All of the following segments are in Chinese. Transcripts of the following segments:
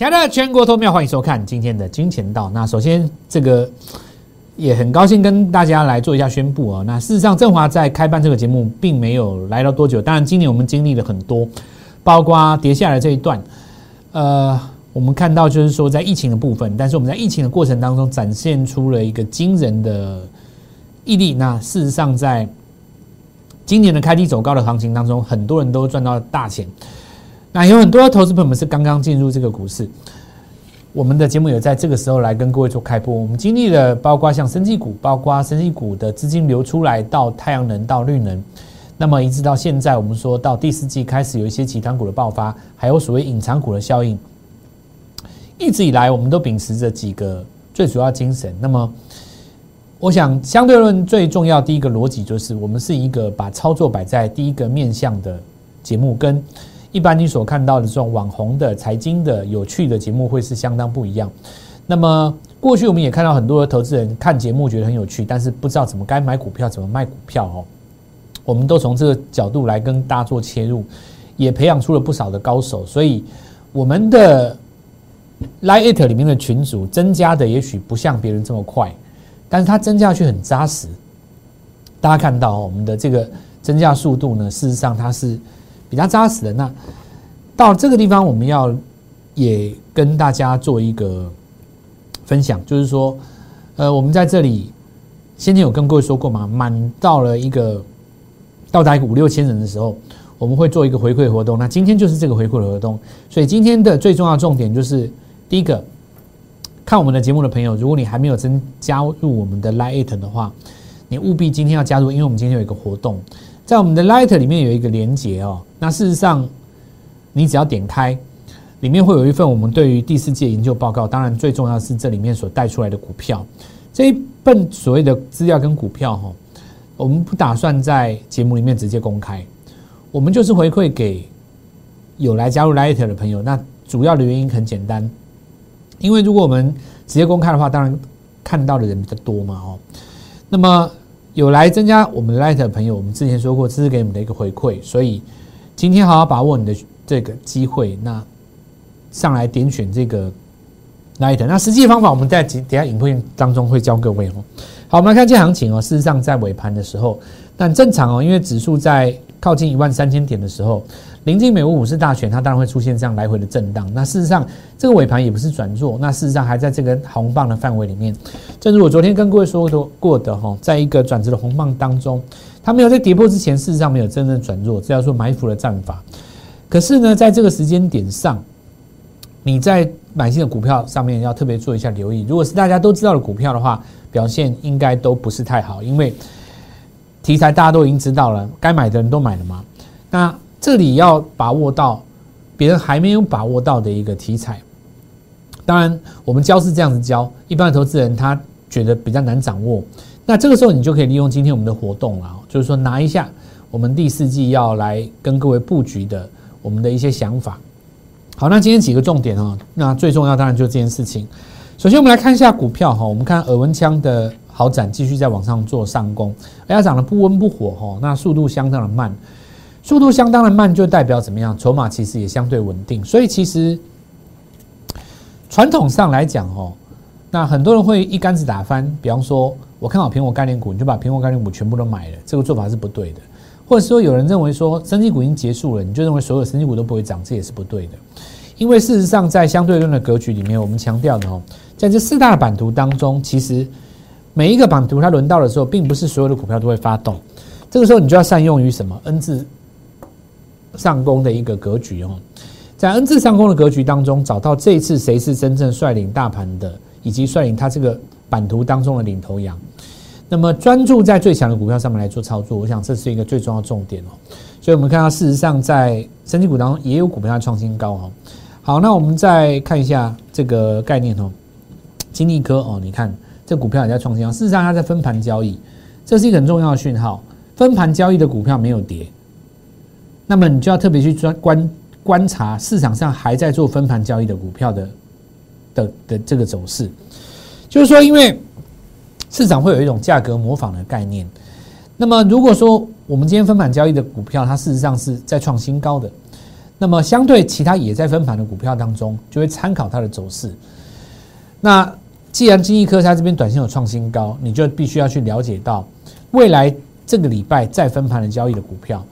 亲爱的全国投票，欢迎收看今天的金钱道。那首先，这个也很高兴跟大家来做一下宣布啊。那事实上，振华在开办这个节目并没有来到多久，当然今年我们经历了很多，包括跌下来这一段，呃，我们看到就是说在疫情的部分，但是我们在疫情的过程当中展现出了一个惊人的毅力。那事实上，在今年的开低走高的行情当中，很多人都赚到了大钱。那有很多投资朋友们是刚刚进入这个股市，我们的节目有在这个时候来跟各位做开播。我们经历了包括像生技股，包括生技股的资金流出来到太阳能到绿能，那么一直到现在，我们说到第四季开始有一些其他股的爆发，还有所谓隐藏股的效应。一直以来，我们都秉持着几个最主要精神。那么，我想相对论最重要第一个逻辑就是，我们是一个把操作摆在第一个面向的节目跟。一般你所看到的这种网红的财经的有趣的节目会是相当不一样。那么过去我们也看到很多的投资人看节目觉得很有趣，但是不知道怎么该买股票，怎么卖股票哦。我们都从这个角度来跟大家做切入，也培养出了不少的高手。所以我们的 Lite 里面的群组增加的也许不像别人这么快，但是它增加去很扎实。大家看到我们的这个增加速度呢，事实上它是。比较扎实的那，到这个地方我们要也跟大家做一个分享，就是说，呃，我们在这里先前有跟各位说过嘛，满到了一个到达一个五六千人的时候，我们会做一个回馈活动。那今天就是这个回馈的活动，所以今天的最重要重点就是第一个，看我们的节目的朋友，如果你还没有增加入我们的 Lite 的话，你务必今天要加入，因为我们今天有一个活动。在我们的 Light 里面有一个连接哦，那事实上，你只要点开，里面会有一份我们对于第四届研究报告。当然，最重要是这里面所带出来的股票这一份所谓的资料跟股票哈，我们不打算在节目里面直接公开，我们就是回馈给有来加入 Light 的朋友。那主要的原因很简单，因为如果我们直接公开的话，当然看到的人比较多嘛哦，那么。有来增加我们 Light 的朋友，我们之前说过，这是给你们的一个回馈，所以今天好好把握你的这个机会，那上来点选这个 Light。那实际方法我们在等下影片当中会教各位哦。好，我们来看这行情哦。事实上，在尾盘的时候，但正常哦，因为指数在靠近一万三千点的时候。临近美国股市大选，它当然会出现这样来回的震荡。那事实上，这个尾盘也不是转弱，那事实上还在这根红棒的范围里面。正如我昨天跟各位说过的哈，在一个转折的红棒当中，它没有在跌破之前，事实上没有真正转弱，这叫做埋伏的战法。可是呢，在这个时间点上，你在买进的股票上面要特别做一下留意。如果是大家都知道的股票的话，表现应该都不是太好，因为题材大家都已经知道了，该买的人都买了吗。那这里要把握到别人还没有把握到的一个题材，当然我们教是这样子教，一般的投资人他觉得比较难掌握。那这个时候你就可以利用今天我们的活动了，就是说拿一下我们第四季要来跟各位布局的我们的一些想法。好，那今天几个重点啊，那最重要当然就是这件事情。首先我们来看一下股票哈，我们看耳温枪的好展继续在往上做上攻，而且涨得不温不火哈，那速度相当的慢。速度相当的慢，就代表怎么样？筹码其实也相对稳定。所以其实传统上来讲，哦，那很多人会一竿子打翻。比方说，我看好苹果概念股，你就把苹果概念股全部都买了，这个做法是不对的。或者说，有人认为说，升级股已经结束了，你就认为所有升级股都不会涨，这也是不对的。因为事实上，在相对论的格局里面，我们强调的哦，在这四大版图当中，其实每一个版图它轮到的时候，并不是所有的股票都会发动。这个时候，你就要善用于什么 N 字。上攻的一个格局哦，在 N 字上攻的格局当中，找到这一次谁是真正率领大盘的，以及率领它这个版图当中的领头羊。那么专注在最强的股票上面来做操作，我想这是一个最重要重点哦。所以我们看到，事实上在升级股当中也有股票创新高哦。好，那我们再看一下这个概念哦，金利科哦，你看这股票也在创新高，事实上它在分盘交易，这是一个很重要的讯号。分盘交易的股票没有跌。那么你就要特别去专观观察市场上还在做分盘交易的股票的的的这个走势，就是说，因为市场会有一种价格模仿的概念。那么如果说我们今天分盘交易的股票，它事实上是在创新高的，那么相对其他也在分盘的股票当中，就会参考它的走势。那既然金益科它这边短线有创新高，你就必须要去了解到未来这个礼拜再分盘的交易的股票，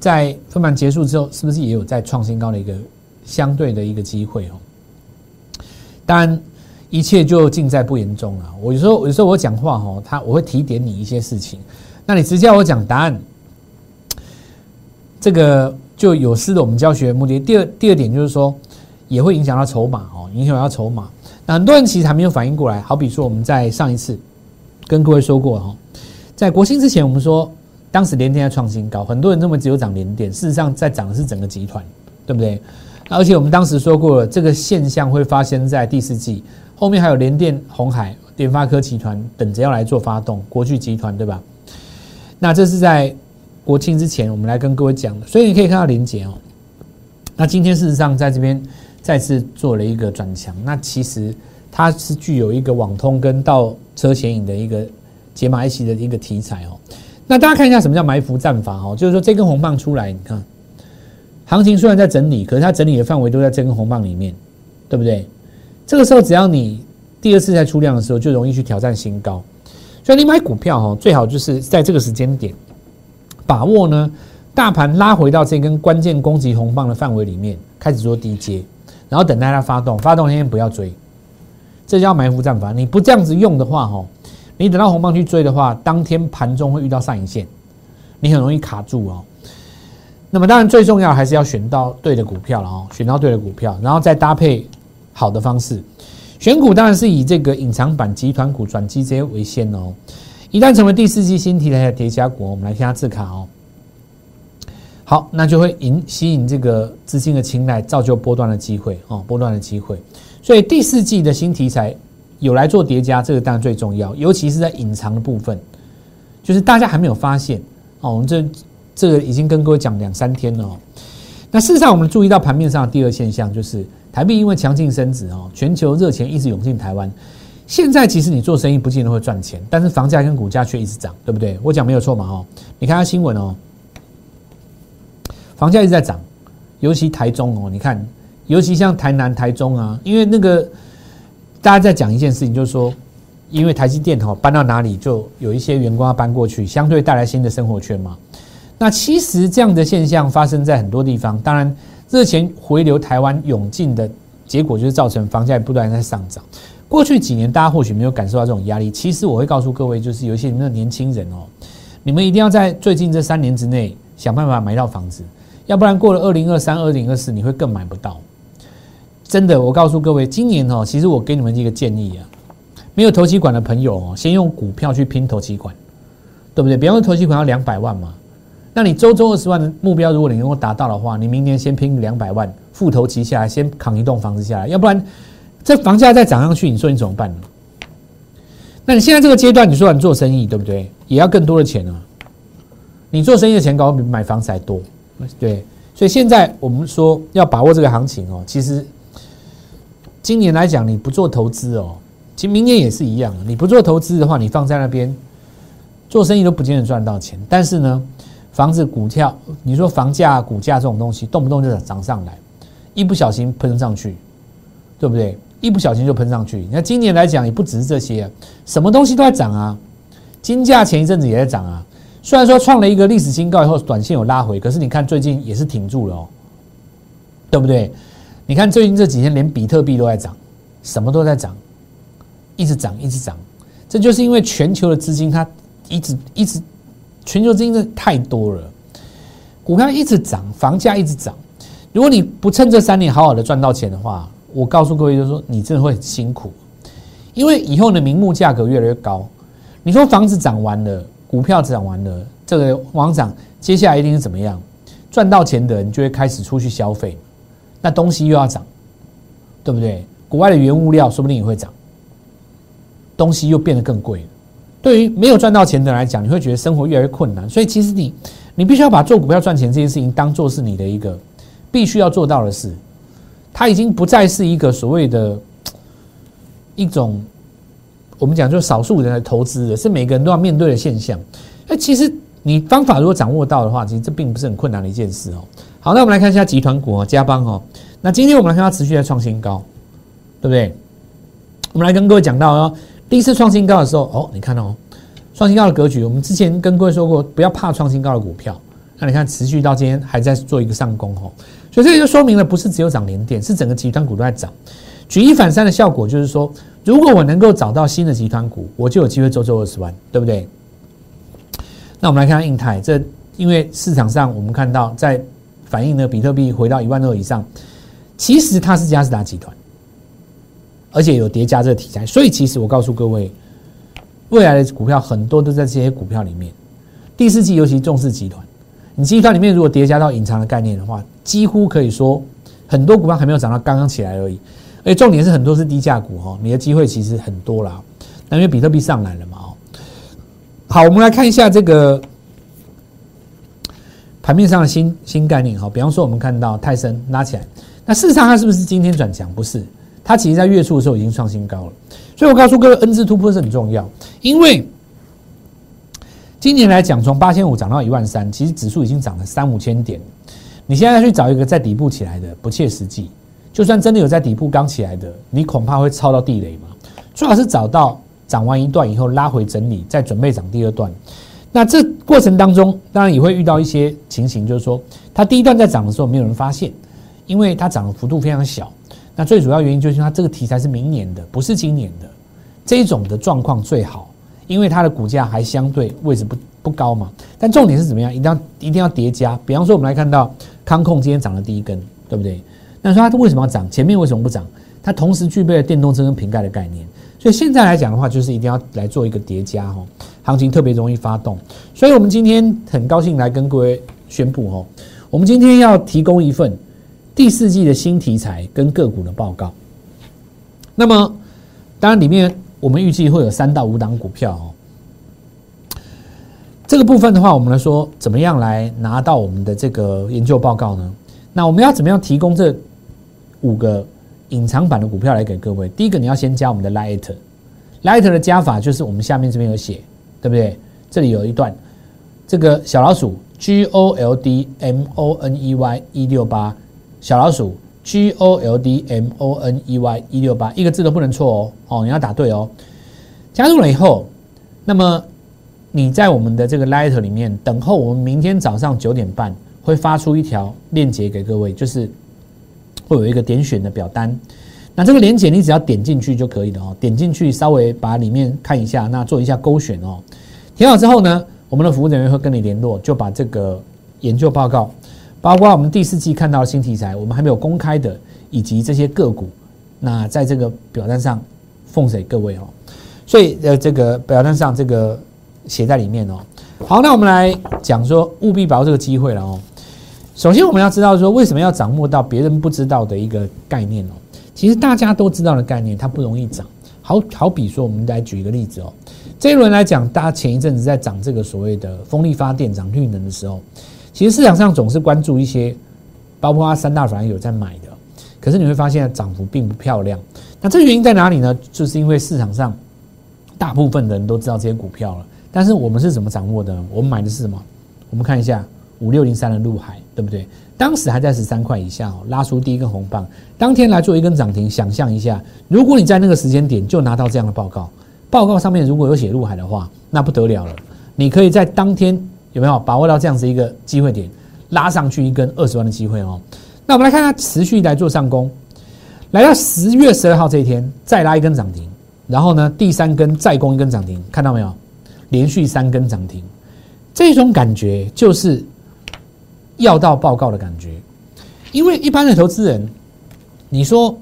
在分盘结束之后，是不是也有在创新高的一个相对的一个机会哦？当然，一切就尽在不言中了。我有时候有时候我讲话哦，他我会提点你一些事情，那你直接我讲答案，这个就有失了我们教学的目的。第二第二点就是说，也会影响到筹码哦，影响到筹码。那很多人其实还没有反应过来，好比说我们在上一次跟各位说过哈，在国庆之前，我们说当时联电在创新高，很多人认为只有涨联电，事实上在涨的是整个集团，对不对？而且我们当时说过了，这个现象会发生在第四季，后面还有联电、红海、联发科集团等着要来做发动，国巨集团对吧？那这是在国庆之前，我们来跟各位讲的，所以你可以看到连结哦。那今天事实上在这边。再次做了一个转强，那其实它是具有一个网通跟倒车显影的一个解码 IC 的一个题材哦。那大家看一下什么叫埋伏战法哦，就是说这根红棒出来，你看行情虽然在整理，可是它整理的范围都在这根红棒里面，对不对？这个时候只要你第二次在出量的时候，就容易去挑战新高。所以你买股票哦，最好就是在这个时间点把握呢，大盘拉回到这根关键攻击红棒的范围里面，开始做低阶。然后等待它发动，发动那天不要追，这叫埋伏战法。你不这样子用的话，哈，你等到红棒去追的话，当天盘中会遇到上影线，你很容易卡住哦。那么当然最重要还是要选到对的股票了哦，选到对的股票，然后再搭配好的方式选股，当然是以这个隐藏版集团股转机这些为先哦。一旦成为第四季新题材的叠加股，我们来听下字卡哦。好，那就会引吸引这个资金的青睐，造就波段的机会哦，波段的机会。所以第四季的新题材有来做叠加，这个当然最重要，尤其是在隐藏的部分，就是大家还没有发现哦。我们这这个已经跟各位讲两三天了哦。那事实上，我们注意到盘面上的第二现象，就是台币因为强劲升值哦，全球热钱一直涌进台湾。现在其实你做生意不见得会赚钱，但是房价跟股价却一直涨，对不对？我讲没有错嘛？哦，你看下新闻哦。房价一直在涨，尤其台中哦，你看，尤其像台南、台中啊，因为那个大家在讲一件事情，就是说，因为台积电哦搬到哪里，就有一些员工要搬过去，相对带来新的生活圈嘛。那其实这样的现象发生在很多地方，当然热钱回流台湾涌进的结果，就是造成房价不断在上涨。过去几年大家或许没有感受到这种压力，其实我会告诉各位，就是有一些你们年轻人哦，你们一定要在最近这三年之内想办法买到房子。要不然过了二零二三、二零二四，你会更买不到。真的，我告诉各位，今年哦，其实我给你们一个建议啊，没有投期款的朋友哦，先用股票去拼投期款，对不对？比方说投期款要两百万嘛，那你周周二十万的目标，如果你能够达到的话，你明年先拼两百万，付头期下来，先扛一栋房子下来。要不然这房价再涨上去，你说你怎么办呢？那你现在这个阶段，你说你做生意，对不对？也要更多的钱啊。你做生意的钱搞比买房子还多。对，所以现在我们说要把握这个行情哦。其实今年来讲，你不做投资哦，其实明年也是一样。你不做投资的话，你放在那边做生意都不见得赚到钱。但是呢，房子、股票，你说房价、股价这种东西，动不动就涨上来，一不小心喷上去，对不对？一不小心就喷上去。那今年来讲，也不只是这些，什么东西都在涨啊。金价前一阵子也在涨啊。虽然说创了一个历史新高以后，短线有拉回，可是你看最近也是挺住了哦，对不对？你看最近这几天连比特币都在涨，什么都在涨，一直涨一直涨，这就是因为全球的资金它一直一直，全球资金的太多了，股票一直涨，房价一直涨。如果你不趁这三年好好的赚到钱的话，我告诉各位就是说，你真的会很辛苦，因为以后的名目价格越来越高。你说房子涨完了。股票涨完了，这个往涨，接下来一定是怎么样？赚到钱的人就会开始出去消费，那东西又要涨，对不对？国外的原物料说不定也会涨，东西又变得更贵了。对于没有赚到钱的人来讲，你会觉得生活越来越困难。所以其实你，你必须要把做股票赚钱这件事情当做是你的一个必须要做到的事。它已经不再是一个所谓的一种。我们讲就是少数人来投资的，是每个人都要面对的现象。那其实你方法如果掌握到的话，其实这并不是很困难的一件事哦。好，那我们来看一下集团股哦，嘉邦哦。那今天我们来看它持续在创新高，对不对？我们来跟各位讲到哦，第一次创新高的时候，哦，你看哦，创新高的格局，我们之前跟各位说过，不要怕创新高的股票。那你看，持续到今天还在做一个上攻哦，所以这就说明了，不是只有涨联电，是整个集团股都在涨。举一反三的效果就是说，如果我能够找到新的集团股，我就有机会做做二十万，对不对？那我们来看看印泰，这因为市场上我们看到在。反映呢，比特币回到一万二以上，其实它是嘉士达集团，而且有叠加这个题材，所以其实我告诉各位，未来的股票很多都在这些股票里面。第四季尤其重视集团，你集团里面如果叠加到隐藏的概念的话，几乎可以说很多股票还没有涨到刚刚起来而已。而且重点是很多是低价股哈，你的机会其实很多啦。那因为比特币上来了嘛哦。好，我们来看一下这个。盘面上的新新概念哈，比方说我们看到泰森拉起来，那事实上它是不是今天转强？不是，它其实在月初的时候已经创新高了。所以我告诉各位，N 字突破是很重要，因为今年来讲，从八千五涨到一万三，其实指数已经涨了三五千点。你现在去找一个在底部起来的，不切实际。就算真的有在底部刚起来的，你恐怕会抄到地雷嘛。最好是找到涨完一段以后拉回整理，再准备涨第二段。那这过程当中，当然也会遇到一些情形，就是说，它第一段在涨的时候，没有人发现，因为它涨的幅度非常小。那最主要原因就是它这个题材是明年的，不是今年的。这种的状况最好，因为它的股价还相对位置不不高嘛。但重点是怎么样？一定要一定要叠加。比方说，我们来看到康控今天涨了第一根，对不对？那说它为什么要涨？前面为什么不涨？它同时具备了电动车跟瓶盖的概念。所以现在来讲的话，就是一定要来做一个叠加哦，行情特别容易发动。所以我们今天很高兴来跟各位宣布哦，我们今天要提供一份第四季的新题材跟个股的报告。那么当然里面我们预计会有三到五档股票哦。这个部分的话，我们来说怎么样来拿到我们的这个研究报告呢？那我们要怎么样提供这五个？隐藏版的股票来给各位。第一个，你要先加我们的 Light，Light 的加法就是我们下面这边有写，对不对？这里有一段，这个小老鼠 G O L D M O N E Y 一六八，小老鼠 G O L D M O N E Y 一六八，一个字都不能错哦，哦，你要打对哦。加入了以后，那么你在我们的这个 Light 里面等候，我们明天早上九点半会发出一条链接给各位，就是。会有一个点选的表单，那这个连接你只要点进去就可以了哦。点进去稍微把里面看一下，那做一下勾选哦。填好之后呢，我们的服务人员会跟你联络，就把这个研究报告，包括我们第四季看到的新题材，我们还没有公开的，以及这些个股，那在这个表单上奉给各位哦。所以呃，这个表单上这个写在里面哦。好，那我们来讲说，务必把握这个机会了哦。首先，我们要知道说，为什么要掌握到别人不知道的一个概念哦？其实大家都知道的概念，它不容易涨。好好比说，我们来举一个例子哦。这一轮来讲，大家前一阵子在涨这个所谓的风力发电、涨绿能的时候，其实市场上总是关注一些，包括三大反有在买的。可是你会发现涨幅并不漂亮。那这原因在哪里呢？就是因为市场上大部分的人都知道这些股票了，但是我们是怎么掌握的？我们买的是什么？我们看一下。五六零三的陆海，对不对？当时还在十三块以下哦，拉出第一根红棒，当天来做一根涨停。想象一下，如果你在那个时间点就拿到这样的报告，报告上面如果有写入海的话，那不得了了。你可以在当天有没有把握到这样子一个机会点，拉上去一根二十万的机会哦？那我们来看它持续来做上攻，来到十月十二号这一天再拉一根涨停，然后呢第三根再攻一根涨停，看到没有？连续三根涨停，这种感觉就是。要到报告的感觉，因为一般的投资人，你说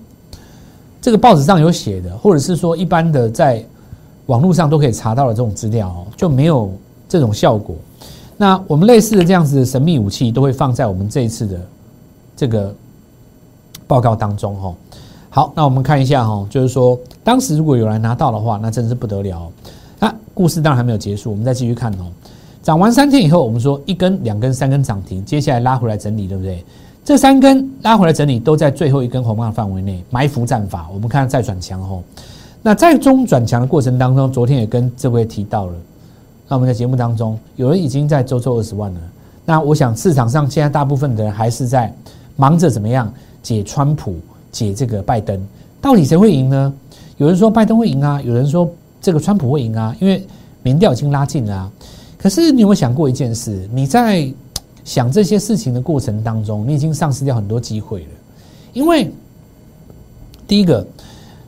这个报纸上有写的，或者是说一般的在网络上都可以查到的这种资料哦，就没有这种效果。那我们类似的这样子的神秘武器，都会放在我们这一次的这个报告当中哦。好，那我们看一下哈，就是说当时如果有人拿到的话，那真是不得了。那故事当然还没有结束，我们再继续看哦。涨完三天以后，我们说一根、两根、三根涨停，接下来拉回来整理，对不对？这三根拉回来整理都在最后一根红棒范围内埋伏战法。我们看再转强后，那在中转强的过程当中，昨天也跟这位提到了。那我们在节目当中，有人已经在周周二十万了，那我想市场上现在大部分的人还是在忙着怎么样解川普、解这个拜登，到底谁会赢呢？有人说拜登会赢啊，有人说这个川普会赢啊，因为民调已经拉近了。可是你有没有想过一件事？你在想这些事情的过程当中，你已经丧失掉很多机会了。因为第一个，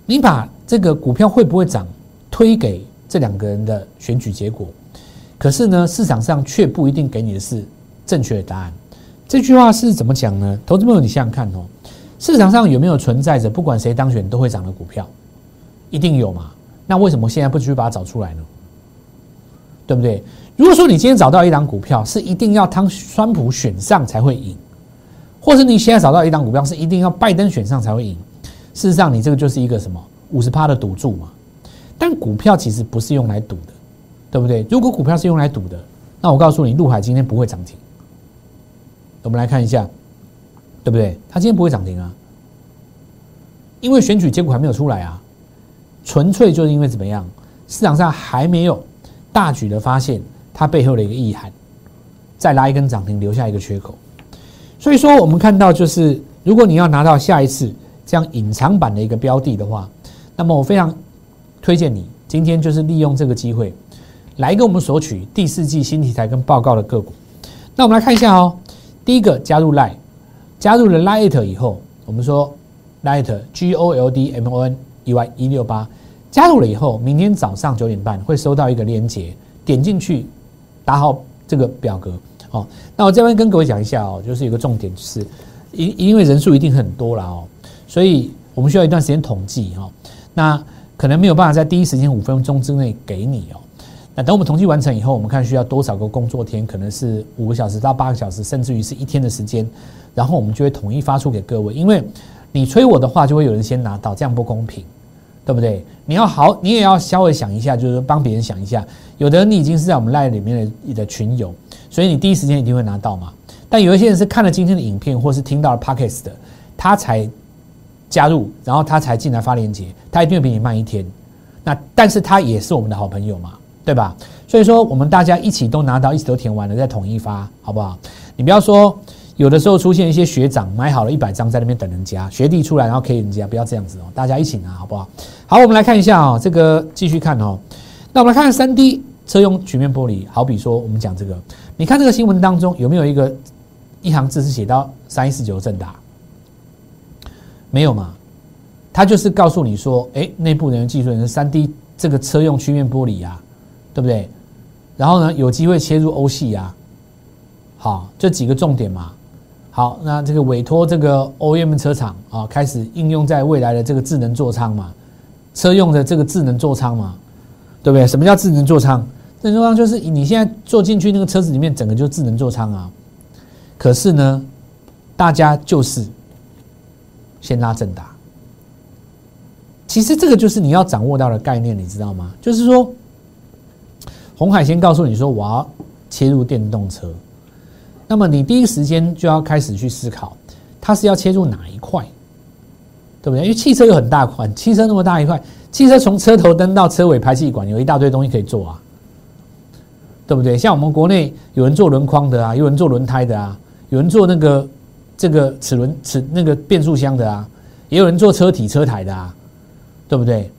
你把这个股票会不会涨推给这两个人的选举结果，可是呢，市场上却不一定给你的是正确的答案。这句话是怎么讲呢？投资朋友，你想想看哦，市场上有没有存在着不管谁当选都会涨的股票？一定有嘛？那为什么现在不去把它找出来呢？对不对？如果说你今天找到一档股票是一定要汤川普选上才会赢，或者你现在找到一档股票是一定要拜登选上才会赢，事实上你这个就是一个什么五十趴的赌注嘛。但股票其实不是用来赌的，对不对？如果股票是用来赌的，那我告诉你，陆海今天不会涨停。我们来看一下，对不对？它今天不会涨停啊，因为选举结果还没有出来啊，纯粹就是因为怎么样，市场上还没有大举的发现。它背后的一个意涵，再拉一根涨停，留下一个缺口。所以说，我们看到就是，如果你要拿到下一次这样隐藏版的一个标的的话，那么我非常推荐你今天就是利用这个机会来跟我们索取第四季新题材跟报告的个股。那我们来看一下哦，第一个加入 Line，加入了 Line 以后，我们说 Line G O L D M O N E Y 一六八，加入了以后，明天早上九点半会收到一个链接，点进去。打好这个表格，好，那我这边跟各位讲一下哦，就是有个重点，就是因因为人数一定很多了哦，所以我们需要一段时间统计哦，那可能没有办法在第一时间五分钟之内给你哦，那等我们统计完成以后，我们看需要多少个工作天，可能是五个小时到八个小时，甚至于是一天的时间，然后我们就会统一发出给各位，因为你催我的话，就会有人先拿到，这样不公平。对不对？你要好，你也要稍微想一下，就是帮别人想一下。有的人你已经是在我们赖里面的你的群友，所以你第一时间一定会拿到嘛。但有一些人是看了今天的影片，或是听到了 podcast 的，他才加入，然后他才进来发链接，他一定会比你慢一天。那但是他也是我们的好朋友嘛，对吧？所以说我们大家一起都拿到，一起都填完了，再统一发，好不好？你不要说。有的时候出现一些学长买好了一百张在那边等人家，学弟出来然后 K 人家，不要这样子哦，大家一起拿好不好？好，我们来看一下哦，这个继续看哦。那我们来看三 D 车用曲面玻璃，好比说我们讲这个，你看这个新闻当中有没有一个一行字是写到三一四九正达？没有嘛？他就是告诉你说，哎，内部人员技术人三 D 这个车用曲面玻璃啊，对不对？然后呢，有机会切入欧系啊，好，这几个重点嘛。好，那这个委托这个 OEM 车厂啊，开始应用在未来的这个智能座舱嘛，车用的这个智能座舱嘛，对不对？什么叫智能座舱？智能座舱就是你现在坐进去那个车子里面，整个就智能座舱啊。可是呢，大家就是先拉正达。其实这个就是你要掌握到的概念，你知道吗？就是说，红海先告诉你说，我要切入电动车。那么你第一时间就要开始去思考，它是要切入哪一块，对不对？因为汽车有很大块，汽车那么大一块，汽车从车头灯到车尾排气管有一大堆东西可以做啊，对不对？像我们国内有人做轮框的啊，有人做轮胎的啊，有人做那个这个齿轮齿那个变速箱的啊，也有人做车体车台的啊，对不对？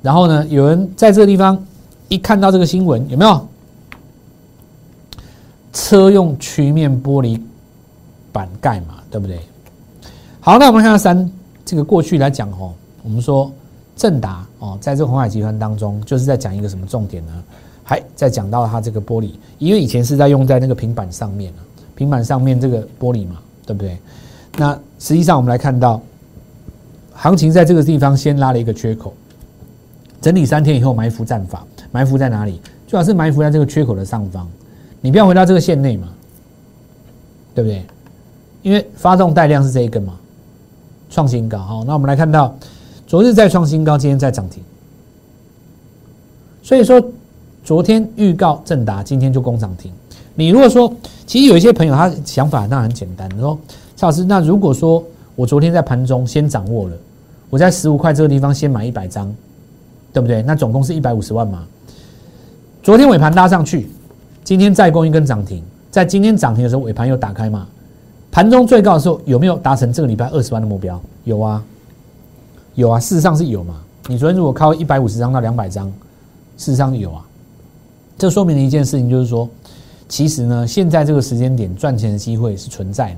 然后呢，有人在这个地方一看到这个新闻，有没有？车用曲面玻璃板盖嘛，对不对？好，那我们看三这个过去来讲哦，我们说正达哦，在这个红海集团当中，就是在讲一个什么重点呢？还在讲到它这个玻璃，因为以前是在用在那个平板上面平板上面这个玻璃嘛，对不对？那实际上我们来看到，行情在这个地方先拉了一个缺口，整理三天以后埋伏战法，埋伏在哪里？最好是埋伏在这个缺口的上方。你不要回到这个线内嘛，对不对？因为发动带量是这一根嘛，创新高。好，那我们来看到，昨日再创新高，今天再涨停。所以说，昨天预告正达，今天就攻涨停。你如果说，其实有一些朋友他想法那很简单，说蔡老师，那如果说我昨天在盘中先掌握了，我在十五块这个地方先买一百张，对不对？那总共是一百五十万嘛。昨天尾盘拉上去。今天再攻一根涨停，在今天涨停的时候尾盘又打开嘛，盘中最高的时候有没有达成这个礼拜二十万的目标？有啊，有啊，事实上是有嘛。你昨天如果靠一百五十张到两百张，事实上有啊。这说明了一件事情，就是说，其实呢，现在这个时间点赚钱的机会是存在的，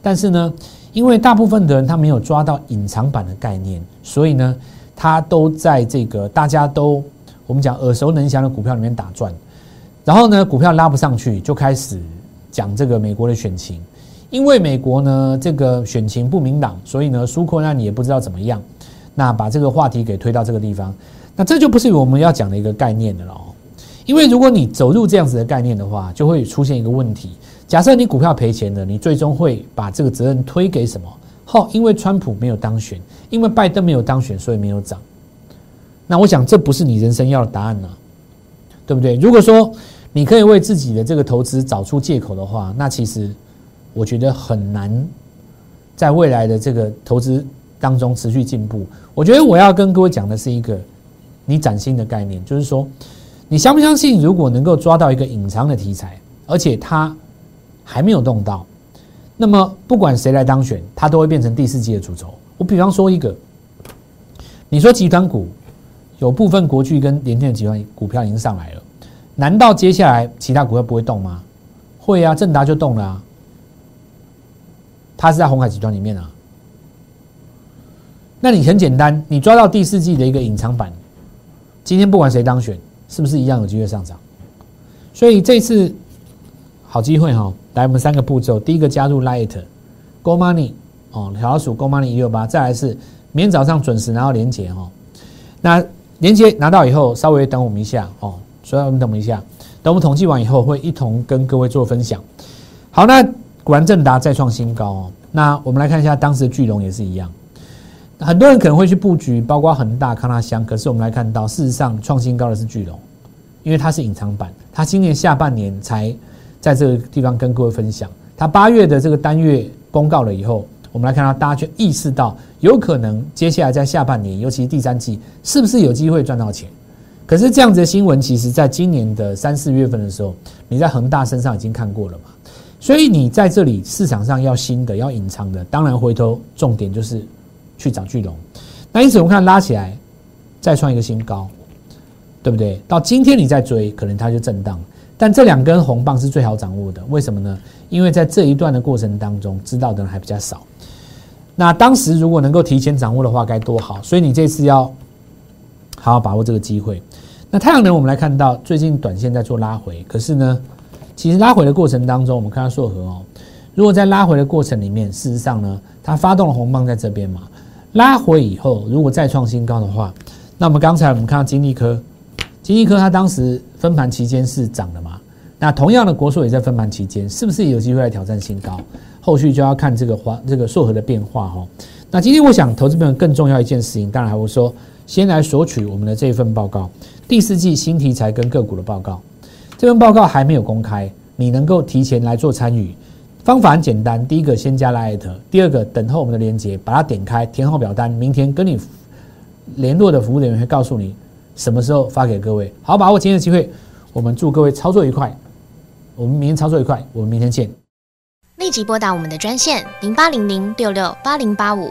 但是呢，因为大部分的人他没有抓到隐藏版的概念，所以呢，他都在这个大家都我们讲耳熟能详的股票里面打转，然后呢，股票拉不上去，就开始讲这个美国的选情，因为美国呢这个选情不明朗，所以呢，纾困案也不知道怎么样，那把这个话题给推到这个地方，那这就不是我们要讲的一个概念的了。因为如果你走入这样子的概念的话，就会出现一个问题。假设你股票赔钱了，你最终会把这个责任推给什么？好，因为川普没有当选，因为拜登没有当选，所以没有涨。那我想这不是你人生要的答案呢，对不对？如果说你可以为自己的这个投资找出借口的话，那其实我觉得很难在未来的这个投资当中持续进步。我觉得我要跟各位讲的是一个你崭新的概念，就是说。你相不相信，如果能够抓到一个隐藏的题材，而且它还没有动到，那么不管谁来当选，它都会变成第四季的主轴。我比方说一个，你说集团股有部分国巨跟联电集团股票已经上来了，难道接下来其他股票不会动吗？会啊，正达就动了啊，它是在红海集团里面啊。那你很简单，你抓到第四季的一个隐藏版，今天不管谁当选。是不是一样有机会上涨？所以这次好机会哈，来我们三个步骤：第一个加入 Light，Go Money 哦，小老鼠 Go Money 一六八；再来是明天早上准时拿到连接哈。那连接拿到以后，稍微等我们一下哦，所以我们等一下，等我们统计完以后，会一同跟各位做分享。好，那果然正达再创新高哦。那我们来看一下当时的巨龙也是一样。很多人可能会去布局，包括恒大、康拉香。可是我们来看到，事实上创新高的是巨龙，因为它是隐藏版。它今年下半年才在这个地方跟各位分享。它八月的这个单月公告了以后，我们来看到大家就意识到，有可能接下来在下半年，尤其是第三季，是不是有机会赚到钱？可是这样子的新闻，其实在今年的三四月份的时候，你在恒大身上已经看过了嘛？所以你在这里市场上要新的、要隐藏的，当然回头重点就是。去找巨龙，那因此我们看拉起来，再创一个新高，对不对？到今天你再追，可能它就震荡。但这两根红棒是最好掌握的，为什么呢？因为在这一段的过程当中，知道的人还比较少。那当时如果能够提前掌握的话，该多好！所以你这次要好好把握这个机会。那太阳能，我们来看到最近短线在做拉回，可是呢，其实拉回的过程当中，我们看到硕和哦，如果在拉回的过程里面，事实上呢，它发动了红棒在这边嘛。拉回以后，如果再创新高的话，那我们刚才我们看到金利科，金利科它当时分盘期间是涨的嘛？那同样的国硕也在分盘期间，是不是有机会来挑战新高？后续就要看这个华这个硕和的变化哈。那今天我想投资朋友更重要一件事情，当然我说先来索取我们的这一份报告，第四季新题材跟个股的报告。这份报告还没有公开，你能够提前来做参与。方法很简单，第一个先加 Light，第二个等候我们的链接，把它点开，填好表单，明天跟你联络的服务人员会告诉你什么时候发给各位。好，把握今天的机会，我们祝各位操作愉快，我们明天操作愉快，我们明天见。立即拨打我们的专线零八零零六六八零八五